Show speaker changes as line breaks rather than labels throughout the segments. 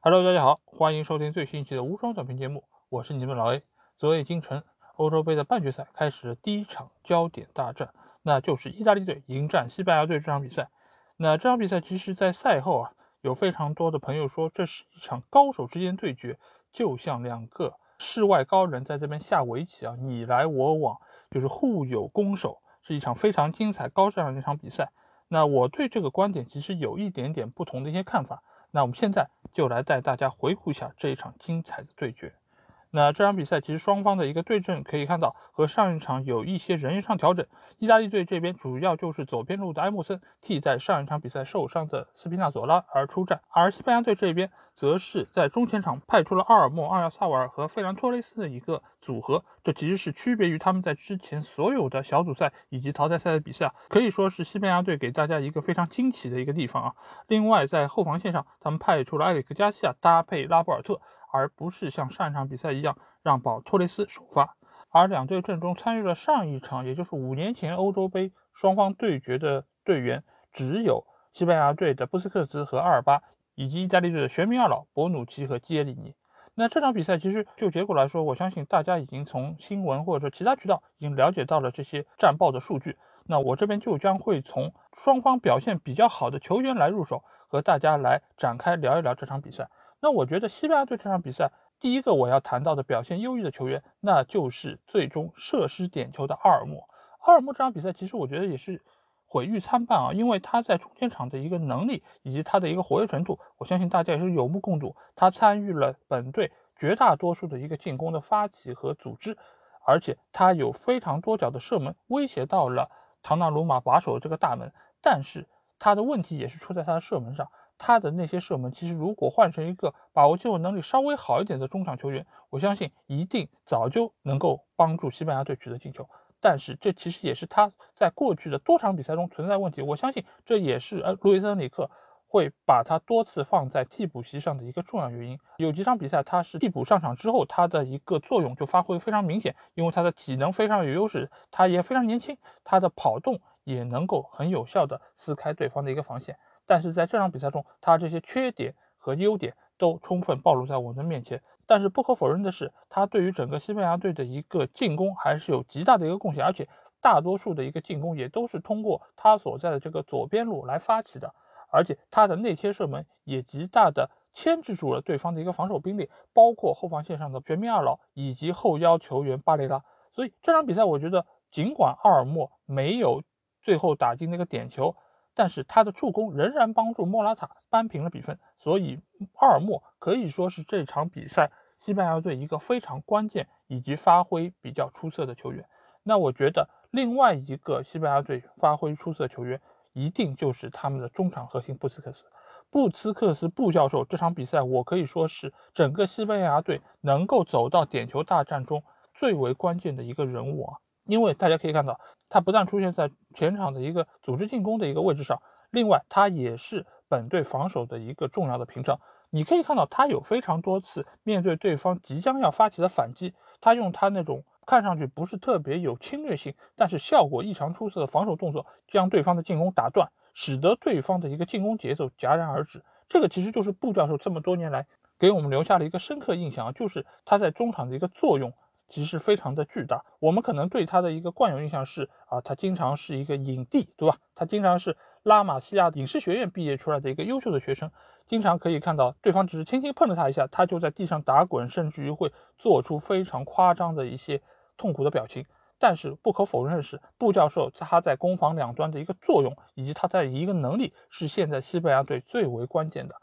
Hello，大家好，欢迎收听最新一期的无双短评节目，我是你们老 A。昨夜今晨，欧洲杯的半决赛开始了第一场焦点大战，那就是意大利队迎战西班牙队这场比赛。那这场比赛其实，在赛后啊，有非常多的朋友说，这是一场高手之间对决，就像两个世外高人在这边下围棋啊，你来我往，就是互有攻守，是一场非常精彩高质量的一场比赛。那我对这个观点其实有一点点不同的一些看法。那我们现在就来带大家回顾一下这一场精彩的对决。那这场比赛其实双方的一个对阵可以看到和上一场有一些人员上调整。意大利队这边主要就是左边路的埃莫森替在上一场比赛受伤的斯皮纳佐拉而出战，而西班牙队这边则是在中前场派出了阿尔莫、阿尔萨瓦尔和费兰托雷斯的一个组合。这其实是区别于他们在之前所有的小组赛以及淘汰赛的比赛，可以说是西班牙队给大家一个非常惊奇的一个地方啊。另外在后防线上，他们派出了埃里克加西亚搭配拉波尔特。而不是像上一场比赛一样让保托雷斯首发，而两队阵中参与了上一场，也就是五年前欧洲杯双方对决的队员，只有西班牙队的布斯克茨和阿尔巴，以及意大利队的玄冥二老博努奇和基耶里尼。那这场比赛其实就结果来说，我相信大家已经从新闻或者说其他渠道已经了解到了这些战报的数据。那我这边就将会从双方表现比较好的球员来入手，和大家来展开聊一聊这场比赛。那我觉得西班牙队这场比赛，第一个我要谈到的表现优异的球员，那就是最终射失点球的阿尔莫。阿尔莫这场比赛其实我觉得也是毁誉参半啊，因为他在中间场的一个能力以及他的一个活跃程度，我相信大家也是有目共睹。他参与了本队绝大多数的一个进攻的发起和组织，而且他有非常多脚的射门，威胁到了唐纳鲁马把守的这个大门。但是他的问题也是出在他的射门上。他的那些射门，其实如果换成一个把握机会能力稍微好一点的中场球员，我相信一定早就能够帮助西班牙队取得进球。但是这其实也是他在过去的多场比赛中存在问题。我相信这也是呃路易斯恩里克会把他多次放在替补席上的一个重要原因。有几场比赛他是替补上场之后，他的一个作用就发挥非常明显，因为他的体能非常有优势，他也非常年轻，他的跑动也能够很有效的撕开对方的一个防线。但是在这场比赛中，他这些缺点和优点都充分暴露在我们的面前。但是不可否认的是，他对于整个西班牙队的一个进攻还是有极大的一个贡献，而且大多数的一个进攻也都是通过他所在的这个左边路来发起的，而且他的内切射门也极大的牵制住了对方的一个防守兵力，包括后防线上的全民二老以及后腰球员巴雷拉。所以这场比赛，我觉得尽管阿尔莫没有最后打进那个点球。但是他的助攻仍然帮助莫拉塔扳平了比分，所以阿尔莫可以说是这场比赛西班牙队一个非常关键以及发挥比较出色的球员。那我觉得另外一个西班牙队发挥出色球员，一定就是他们的中场核心布斯克斯。布斯克斯布教授这场比赛，我可以说是整个西班牙队能够走到点球大战中最为关键的一个人物啊。因为大家可以看到，他不但出现在前场的一个组织进攻的一个位置上，另外他也是本队防守的一个重要的屏障。你可以看到，他有非常多次面对对方即将要发起的反击，他用他那种看上去不是特别有侵略性，但是效果异常出色的防守动作，将对方的进攻打断，使得对方的一个进攻节奏戛然而止。这个其实就是布教授这么多年来给我们留下了一个深刻印象，就是他在中场的一个作用。其实非常的巨大，我们可能对他的一个惯有印象是啊，他经常是一个影帝，对吧？他经常是拉玛西亚影视学院毕业出来的一个优秀的学生，经常可以看到对方只是轻轻碰了他一下，他就在地上打滚，甚至于会做出非常夸张的一些痛苦的表情。但是不可否认的是，布教授他在攻防两端的一个作用，以及他在一个能力，是现在西班牙队最为关键的。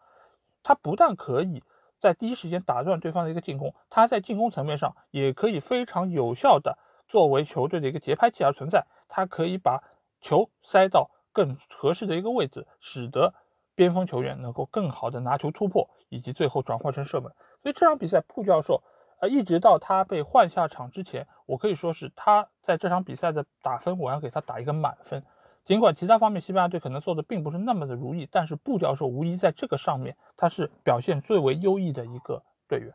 他不但可以。在第一时间打断对方的一个进攻，他在进攻层面上也可以非常有效的作为球队的一个节拍器而存在。他可以把球塞到更合适的一个位置，使得边锋球员能够更好的拿球突破，以及最后转化成射门。所以这场比赛，布教授呃，一直到他被换下场之前，我可以说是他在这场比赛的打分，我要给他打一个满分。尽管其他方面西班牙队可能做的并不是那么的如意，但是布教授无疑在这个上面他是表现最为优异的一个队员。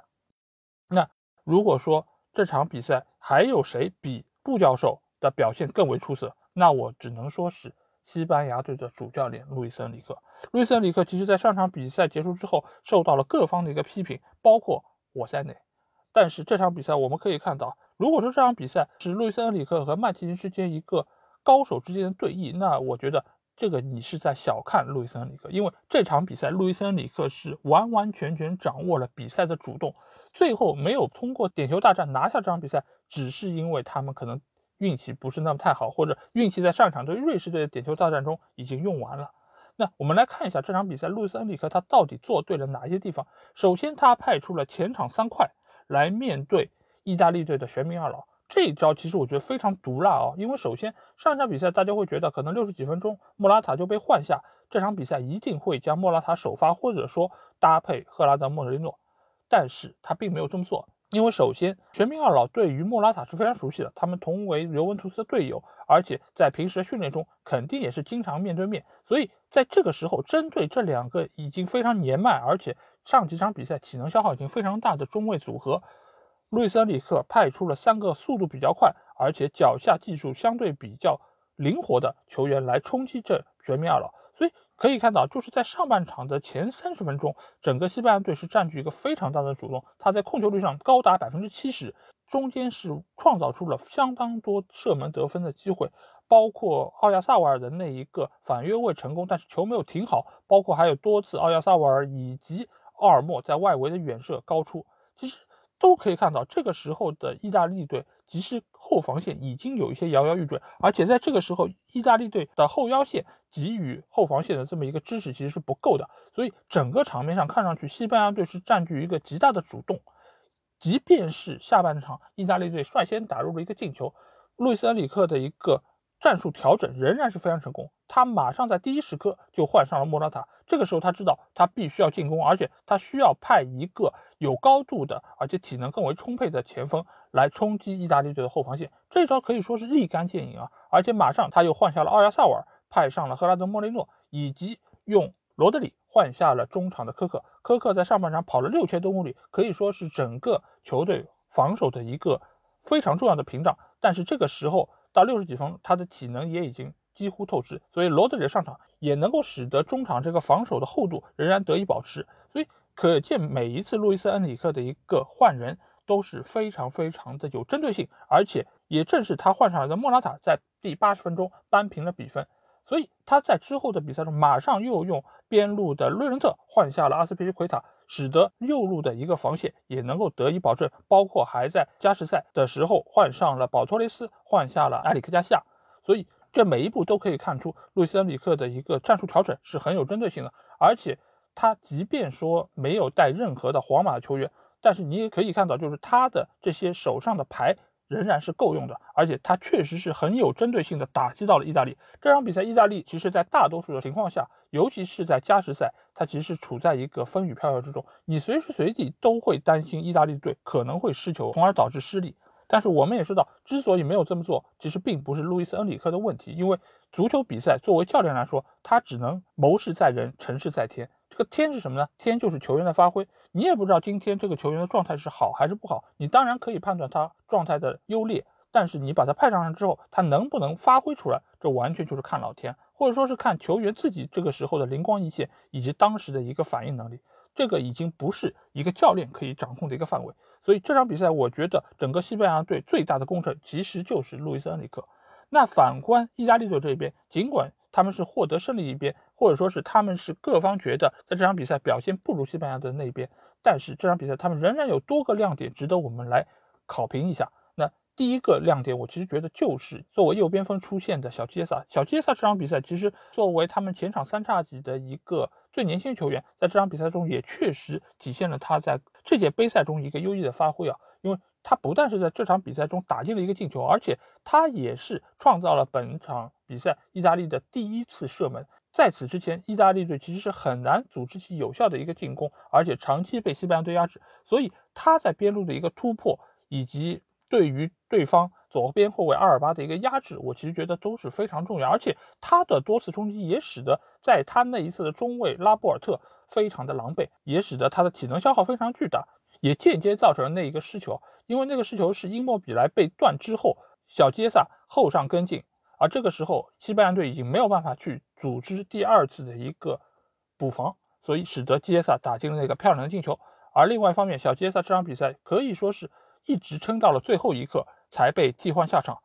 那如果说这场比赛还有谁比布教授的表现更为出色，那我只能说是西班牙队的主教练路易斯恩里克。路易斯恩里克其实在上场比赛结束之后受到了各方的一个批评，包括我在内。但是这场比赛我们可以看到，如果说这场比赛是路易斯恩里克和曼奇尼之间一个高手之间的对弈，那我觉得这个你是在小看路易斯恩里克，因为这场比赛路易斯恩里克是完完全全掌握了比赛的主动，最后没有通过点球大战拿下这场比赛，只是因为他们可能。运气不是那么太好，或者运气在上一场对瑞士队的点球大战中已经用完了。那我们来看一下这场比赛，路易斯恩里克他到底做对了哪些地方？首先，他派出了前场三块来面对意大利队的玄冥二老，这一招其实我觉得非常毒辣啊！因为首先上一场比赛大家会觉得可能六十几分钟莫拉塔就被换下，这场比赛一定会将莫拉塔首发，或者说搭配赫拉德莫雷诺，但是他并没有这么做。因为首先，玄冥二老对于莫拉塔是非常熟悉的，他们同为尤文图斯的队友，而且在平时训练中肯定也是经常面对面。所以在这个时候，针对这两个已经非常年迈，而且上几场比赛体能消耗已经非常大的中卫组合，路易斯·恩里克派出了三个速度比较快，而且脚下技术相对比较灵活的球员来冲击这玄冥二老。所以可以看到，就是在上半场的前三十分钟，整个西班牙队是占据一个非常大的主动，他在控球率上高达百分之七十，中间是创造出了相当多射门得分的机会，包括奥亚萨瓦尔的那一个反越位成功，但是球没有停好，包括还有多次奥亚萨瓦尔以及奥尔莫在外围的远射高出，其实。都可以看到，这个时候的意大利队其实后防线已经有一些摇摇欲坠，而且在这个时候，意大利队的后腰线给予后防线的这么一个支持其实是不够的，所以整个场面上看上去，西班牙队是占据一个极大的主动。即便是下半场，意大利队率先打入了一个进球，路易斯·恩里克的一个。战术调整仍然是非常成功，他马上在第一时刻就换上了莫拉塔。这个时候他知道他必须要进攻，而且他需要派一个有高度的，而且体能更为充沛的前锋来冲击意大利队的后防线。这招可以说是立竿见影啊！而且马上他又换下了奥亚萨瓦尔，派上了赫拉德莫雷诺，以及用罗德里换下了中场的科克。科克在上半场跑了六千多公里，可以说是整个球队防守的一个非常重要的屏障。但是这个时候。到六十几分，他的体能也已经几乎透支，所以罗德里上场也能够使得中场这个防守的厚度仍然得以保持。所以可见每一次路易斯·恩里克的一个换人都是非常非常的有针对性，而且也正是他换上来的莫拉塔在第八十分钟扳平了比分。所以他在之后的比赛中马上又用边路的瑞伦特换下了阿斯皮利奎塔。使得右路的一个防线也能够得以保证，包括还在加时赛的时候换上了保托雷斯，换下了埃里克加西亚，所以这每一步都可以看出路易斯恩里克的一个战术调整是很有针对性的。而且他即便说没有带任何的皇马球员，但是你也可以看到，就是他的这些手上的牌。仍然是够用的，而且他确实是很有针对性的打击到了意大利。这场比赛，意大利其实在大多数的情况下，尤其是在加时赛，他其实处在一个风雨飘摇之中，你随时随地都会担心意大利队可能会失球，从而导致失利。但是我们也知道，之所以没有这么做，其实并不是路易斯·恩里克的问题，因为足球比赛作为教练来说，他只能谋事在人，成事在天。这个天是什么呢？天就是球员的发挥。你也不知道今天这个球员的状态是好还是不好，你当然可以判断他状态的优劣，但是你把他派上来之后，他能不能发挥出来，这完全就是看老天，或者说是看球员自己这个时候的灵光一现以及当时的一个反应能力，这个已经不是一个教练可以掌控的一个范围。所以这场比赛，我觉得整个西班牙队最大的功臣其实就是路易斯·恩里克。那反观意大利队这边，尽管他们是获得胜利一边，或者说是他们是各方觉得在这场比赛表现不如西班牙的那边，但是这场比赛他们仍然有多个亮点值得我们来考评一下。那第一个亮点，我其实觉得就是作为右边锋出现的小杰萨。小杰萨这场比赛其实作为他们前场三叉戟的一个最年轻球员，在这场比赛中也确实体现了他在这届杯赛中一个优异的发挥啊，因为。他不但是在这场比赛中打进了一个进球，而且他也是创造了本场比赛意大利的第一次射门。在此之前，意大利队其实是很难组织起有效的一个进攻，而且长期被西班牙队压制。所以他在边路的一个突破，以及对于对方左边后卫阿尔巴的一个压制，我其实觉得都是非常重要。而且他的多次冲击也使得在他那一次的中卫拉波尔特非常的狼狈，也使得他的体能消耗非常巨大。也间接造成了那一个失球，因为那个失球是因莫比莱被断之后，小杰萨后上跟进，而这个时候西班牙队已经没有办法去组织第二次的一个补防，所以使得杰萨打进了那个漂亮的进球。而另外一方面，小杰萨这场比赛可以说是一直撑到了最后一刻才被替换下场，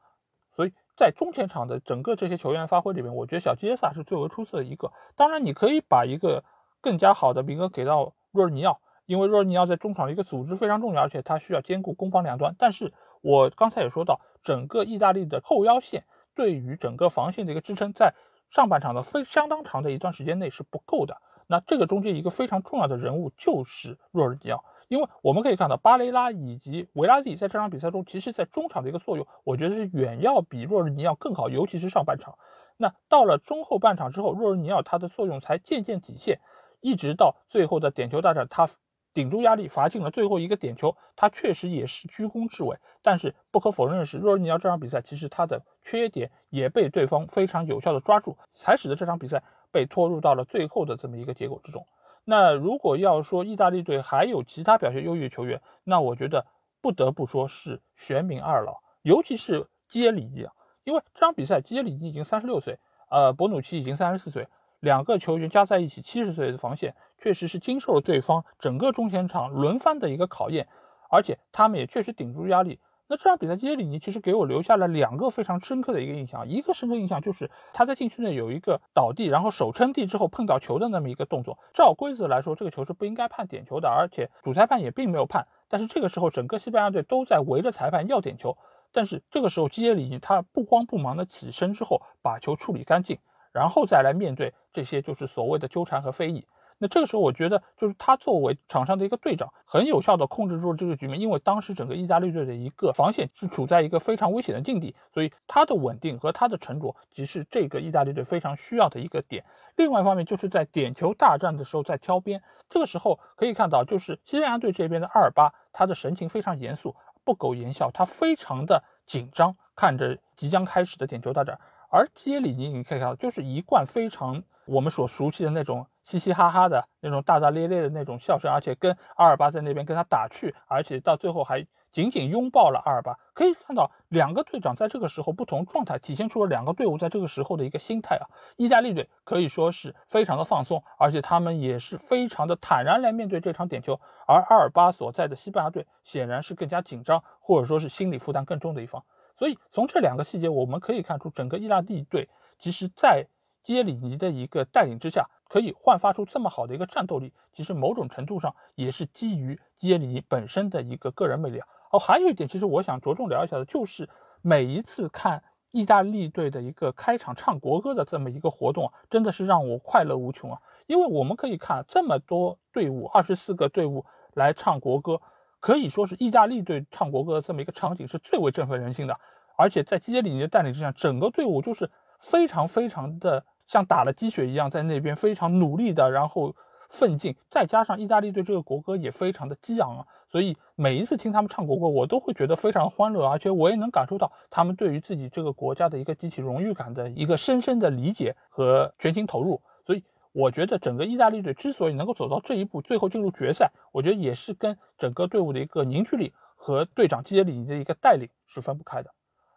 所以在中前场的整个这些球员发挥里面，我觉得小杰萨是最为出色的一个。当然，你可以把一个更加好的名额给到若尔尼奥。因为若尔尼奥在中场的一个组织非常重要，而且他需要兼顾攻防两端。但是我刚才也说到，整个意大利的后腰线对于整个防线的一个支撑，在上半场的非相当长的一段时间内是不够的。那这个中间一个非常重要的人物就是若尔尼奥，因为我们可以看到巴雷拉以及维拉蒂在这场比赛中，其实在中场的一个作用，我觉得是远要比若尔尼奥更好，尤其是上半场。那到了中后半场之后，若尔尼奥他的作用才渐渐体现，一直到最后的点球大战，他。顶住压力罚进了最后一个点球，他确实也是居功至伟。但是不可否认的是，若尔尼奥这场比赛其实他的缺点也被对方非常有效的抓住，才使得这场比赛被拖入到了最后的这么一个结果之中。那如果要说意大利队还有其他表现优异的球员，那我觉得不得不说是玄冥二老，尤其是基耶里尼，因为这场比赛基耶里尼已经三十六岁，呃，博努奇已经三十四岁。两个球员加在一起七十岁的防线，确实是经受了对方整个中前场轮番的一个考验，而且他们也确实顶住压力。那这场比赛，基耶里尼其实给我留下了两个非常深刻的一个印象，一个深刻印象就是他在禁区内有一个倒地，然后手撑地之后碰到球的那么一个动作。照规则来说，这个球是不应该判点球的，而且主裁判也并没有判。但是这个时候，整个西班牙队都在围着裁判要点球，但是这个时候基耶里尼他不慌不忙的起身之后，把球处理干净。然后再来面对这些就是所谓的纠缠和非议，那这个时候我觉得就是他作为场上的一个队长，很有效的控制住了这个局面。因为当时整个意大利队的一个防线是处在一个非常危险的境地，所以他的稳定和他的沉着，即是这个意大利队非常需要的一个点。另外一方面就是在点球大战的时候在挑边，这个时候可以看到就是西班牙队这边的阿尔巴，他的神情非常严肃，不苟言笑，他非常的紧张，看着即将开始的点球大战。而杰里尼，你可以看到，就是一贯非常我们所熟悉的那种嘻嘻哈哈的那种大大咧咧的那种笑声，而且跟阿尔巴在那边跟他打趣，而且到最后还紧紧拥抱了阿尔巴。可以看到，两个队长在这个时候不同状态，体现出了两个队伍在这个时候的一个心态啊。意大利队可以说是非常的放松，而且他们也是非常的坦然来面对这场点球。而阿尔巴所在的西班牙队显然是更加紧张，或者说是心理负担更重的一方。所以从这两个细节，我们可以看出，整个意大利队其实，在基耶里尼的一个带领之下，可以焕发出这么好的一个战斗力。其实某种程度上也是基于基耶里尼本身的一个个人魅力啊。哦，还有一点，其实我想着重聊一下的，就是每一次看意大利队的一个开场唱国歌的这么一个活动啊，真的是让我快乐无穷啊！因为我们可以看这么多队伍，二十四个队伍来唱国歌。可以说是意大利队唱国歌的这么一个场景是最为振奋人心的，而且在基耶里尼的带领之下，整个队伍就是非常非常的像打了鸡血一样，在那边非常努力的，然后奋进。再加上意大利队这个国歌也非常的激昂啊，所以每一次听他们唱国歌，我都会觉得非常欢乐，而且我也能感受到他们对于自己这个国家的一个集体荣誉感的一个深深的理解和全心投入。所以。我觉得整个意大利队之所以能够走到这一步，最后进入决赛，我觉得也是跟整个队伍的一个凝聚力和队长基耶里尼的一个带领是分不开的。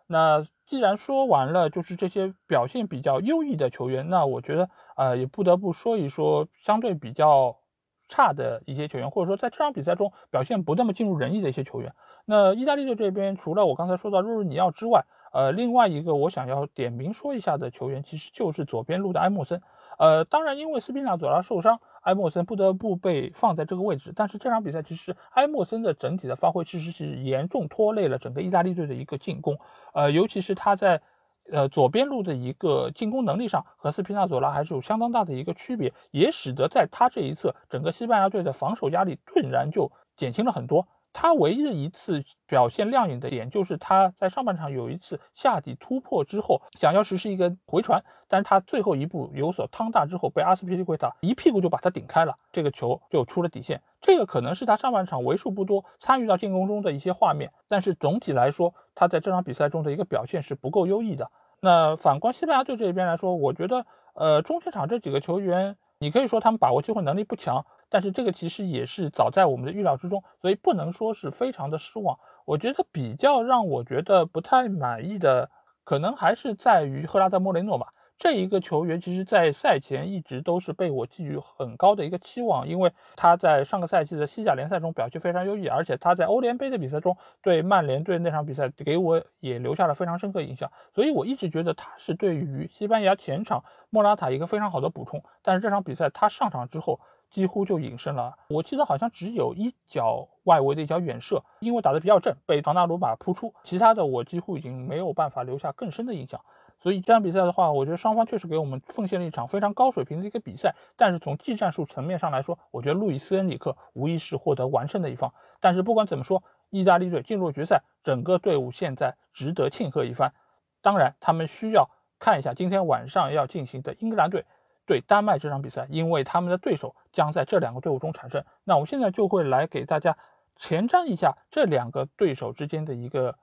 那既然说完了，就是这些表现比较优异的球员，那我觉得呃也不得不说一说相对比较差的一些球员，或者说在这场比赛中表现不那么尽如人意的一些球员。那意大利队这边除了我刚才说到若日尼奥之外，呃，另外一个我想要点名说一下的球员，其实就是左边路的埃莫森。呃，当然，因为斯皮纳佐拉受伤，埃莫森不得不被放在这个位置。但是这场比赛其实埃莫森的整体的发挥其实是严重拖累了整个意大利队的一个进攻。呃，尤其是他在呃左边路的一个进攻能力上和斯皮纳佐拉还是有相当大的一个区别，也使得在他这一侧整个西班牙队的防守压力顿然就减轻了很多。他唯一的一次表现亮眼的点，就是他在上半场有一次下底突破之后，想要实施一个回传，但是他最后一步有所趟大之后，被阿斯皮利奎塔一屁股就把他顶开了，这个球就出了底线。这个可能是他上半场为数不多参与到进攻中的一些画面，但是总体来说，他在这场比赛中的一个表现是不够优异的。那反观西班牙队这边来说，我觉得，呃，中前场这几个球员，你可以说他们把握机会能力不强。但是这个其实也是早在我们的预料之中，所以不能说是非常的失望。我觉得比较让我觉得不太满意的，可能还是在于赫拉德莫雷诺吧。这一个球员其实，在赛前一直都是被我寄予很高的一个期望，因为他在上个赛季的西甲联赛中表现非常优异，而且他在欧联杯的比赛中对曼联队那场比赛给我也留下了非常深刻印象，所以我一直觉得他是对于西班牙前场莫拉塔一个非常好的补充。但是这场比赛他上场之后几乎就隐身了，我记得好像只有一脚外围的一脚远射，因为打得比较正，被唐纳鲁马扑出，其他的我几乎已经没有办法留下更深的印象。所以这场比赛的话，我觉得双方确实给我们奉献了一场非常高水平的一个比赛。但是从技战术层面上来说，我觉得路易斯恩里克无疑是获得完胜的一方。但是不管怎么说，意大利队进入决赛，整个队伍现在值得庆贺一番。当然，他们需要看一下今天晚上要进行的英格兰队对丹麦这场比赛，因为他们的对手将在这两个队伍中产生。那我现在就会来给大家前瞻一下这两个对手之间的一个。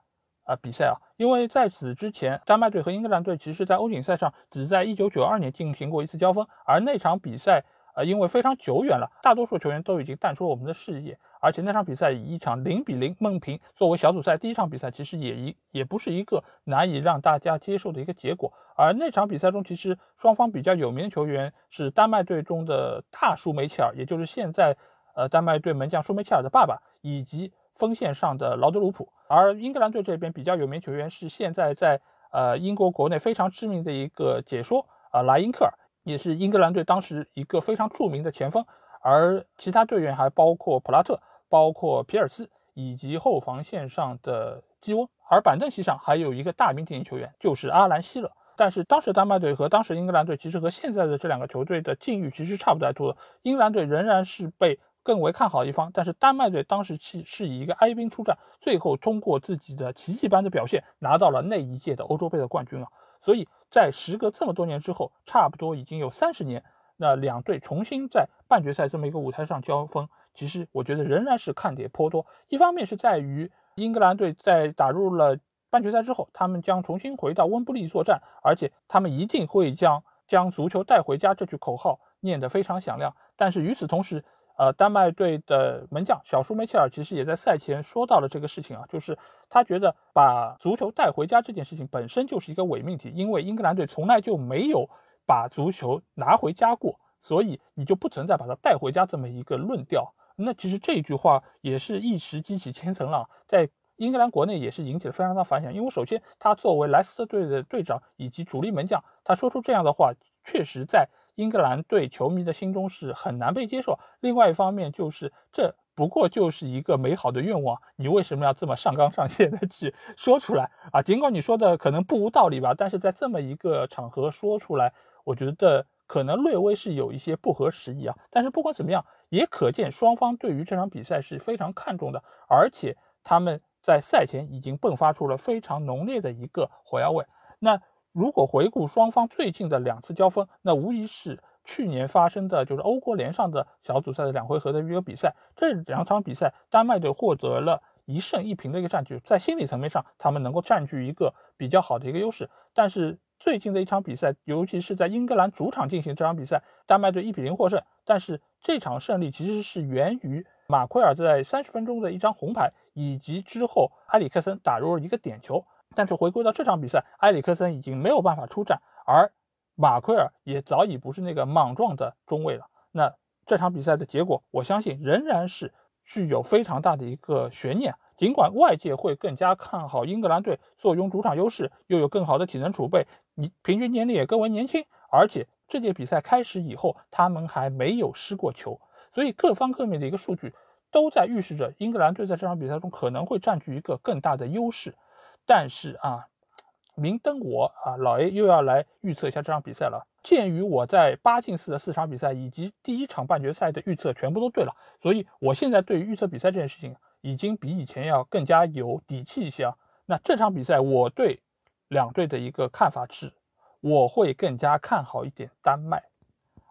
啊，比赛啊，因为在此之前，丹麦队和英格兰队其实，在欧锦赛上只在1992年进行过一次交锋，而那场比赛，呃，因为非常久远了，大多数球员都已经淡出了我们的视野，而且那场比赛以一场零比零闷平作为小组赛第一场比赛，其实也一也不是一个难以让大家接受的一个结果。而那场比赛中，其实双方比较有名的球员是丹麦队中的大舒梅切尔，也就是现在，呃，丹麦队门将舒梅切尔的爸爸，以及锋线上的劳德鲁普。而英格兰队这边比较有名球员是现在在呃英国国内非常知名的一个解说啊莱因克尔，也是英格兰队当时一个非常著名的前锋。而其他队员还包括普拉特、包括皮尔斯以及后防线上的基翁。而板凳席上还有一个大名鼎鼎球员，就是阿兰希勒。但是当时丹麦队和当时英格兰队其实和现在的这两个球队的境遇其实差不太多的，英格兰队仍然是被。更为看好一方，但是丹麦队当时其是以一个哀兵出战，最后通过自己的奇迹般的表现拿到了那一届的欧洲杯的冠军啊！所以在时隔这么多年之后，差不多已经有三十年，那两队重新在半决赛这么一个舞台上交锋，其实我觉得仍然是看点颇多。一方面是在于英格兰队在打入了半决赛之后，他们将重新回到温布利作战，而且他们一定会将将足球带回家这句口号念得非常响亮。但是与此同时，呃，丹麦队的门将小舒梅切尔其实也在赛前说到了这个事情啊，就是他觉得把足球带回家这件事情本身就是一个伪命题，因为英格兰队从来就没有把足球拿回家过，所以你就不存在把它带回家这么一个论调。那其实这一句话也是一时激起千层浪，在英格兰国内也是引起了非常大反响，因为首先他作为莱斯特队的队长以及主力门将，他说出这样的话，确实在。英格兰队球迷的心中是很难被接受。另外一方面，就是这不过就是一个美好的愿望，你为什么要这么上纲上线的去 说出来啊？尽管你说的可能不无道理吧，但是在这么一个场合说出来，我觉得可能略微是有一些不合时宜啊。但是不管怎么样，也可见双方对于这场比赛是非常看重的，而且他们在赛前已经迸发出了非常浓烈的一个火药味。那。如果回顾双方最近的两次交锋，那无疑是去年发生的就是欧国联上的小组赛的两回合的一个比赛。这两场比赛，丹麦队获得了一胜一平的一个战局，在心理层面上，他们能够占据一个比较好的一个优势。但是最近的一场比赛，尤其是在英格兰主场进行这场比赛，丹麦队一比零获胜。但是这场胜利其实是源于马奎尔在三十分钟的一张红牌，以及之后埃里克森打入了一个点球。但是回归到这场比赛，埃里克森已经没有办法出战，而马奎尔也早已不是那个莽撞的中卫了。那这场比赛的结果，我相信仍然是具有非常大的一个悬念。尽管外界会更加看好英格兰队，坐拥主场优势，又有更好的体能储备，你平均年龄也更为年轻，而且这届比赛开始以后，他们还没有失过球，所以各方各面的一个数据都在预示着英格兰队在这场比赛中可能会占据一个更大的优势。但是啊，明灯我啊，老 A 又要来预测一下这场比赛了。鉴于我在八进四的四场比赛以及第一场半决赛的预测全部都对了，所以我现在对于预测比赛这件事情已经比以前要更加有底气一些啊。那这场比赛我对两队的一个看法是，我会更加看好一点丹麦。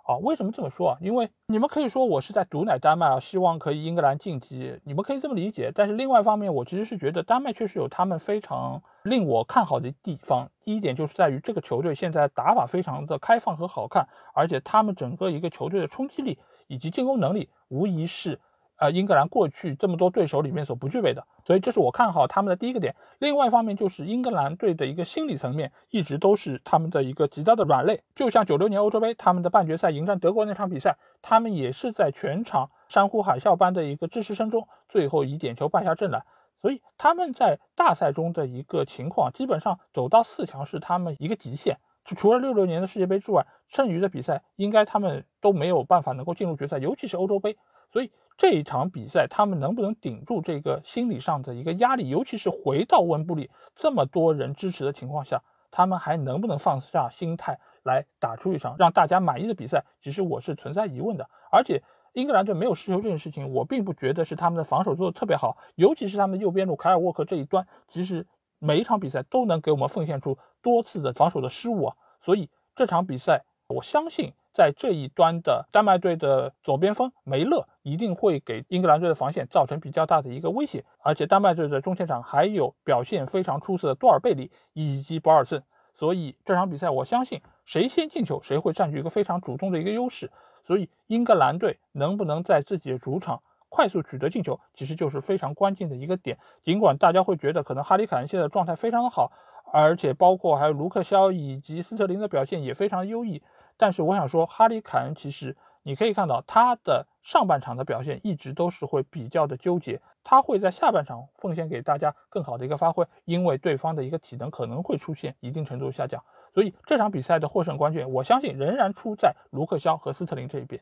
啊，为什么这么说啊？因为你们可以说我是在毒奶丹麦啊，希望可以英格兰晋级，你们可以这么理解。但是另外一方面，我其实是觉得丹麦确实有他们非常令我看好的地方。第一点就是在于这个球队现在打法非常的开放和好看，而且他们整个一个球队的冲击力以及进攻能力，无疑是呃，英格兰过去这么多对手里面所不具备的，所以这是我看好他们的第一个点。另外一方面就是英格兰队的一个心理层面，一直都是他们的一个极大的软肋。就像九六年欧洲杯他们的半决赛迎战德国那场比赛，他们也是在全场山呼海啸般的一个支持声中，最后以点球败下阵来。所以他们在大赛中的一个情况，基本上走到四强是他们一个极限。就除了六六年的世界杯之外，剩余的比赛应该他们都没有办法能够进入决赛，尤其是欧洲杯。所以这一场比赛，他们能不能顶住这个心理上的一个压力？尤其是回到温布利这么多人支持的情况下，他们还能不能放下心态来打出一场让大家满意的比赛？其实我是存在疑问的。而且英格兰队没有失球这件事情，我并不觉得是他们的防守做的特别好，尤其是他们的右边路凯尔沃克这一端，其实。每一场比赛都能给我们奉献出多次的防守的失误啊，所以这场比赛我相信在这一端的丹麦队的左边锋梅勒一定会给英格兰队的防线造成比较大的一个威胁，而且丹麦队的中前场还有表现非常出色的多尔贝里以及博尔森，所以这场比赛我相信谁先进球谁会占据一个非常主动的一个优势，所以英格兰队能不能在自己的主场。快速取得进球，其实就是非常关键的一个点。尽管大家会觉得可能哈里凯恩现在状态非常好，而且包括还有卢克肖以及斯特林的表现也非常优异，但是我想说，哈里凯恩其实你可以看到他的上半场的表现一直都是会比较的纠结，他会在下半场奉献给大家更好的一个发挥，因为对方的一个体能可能会出现一定程度下降，所以这场比赛的获胜关键，我相信仍然出在卢克肖和斯特林这一边。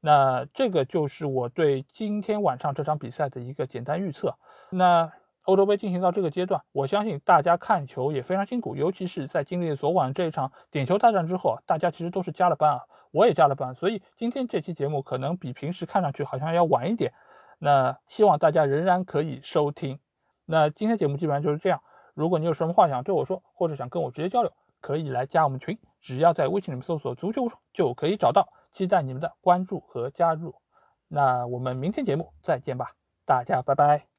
那这个就是我对今天晚上这场比赛的一个简单预测。那欧洲杯进行到这个阶段，我相信大家看球也非常辛苦，尤其是在经历昨晚这一场点球大战之后，大家其实都是加了班啊，我也加了班，所以今天这期节目可能比平时看上去好像要晚一点。那希望大家仍然可以收听。那今天节目基本上就是这样。如果你有什么话想对我说，或者想跟我直接交流，可以来加我们群，只要在微信里面搜索“足球无双”就可以找到。期待你们的关注和加入，那我们明天节目再见吧，大家拜拜。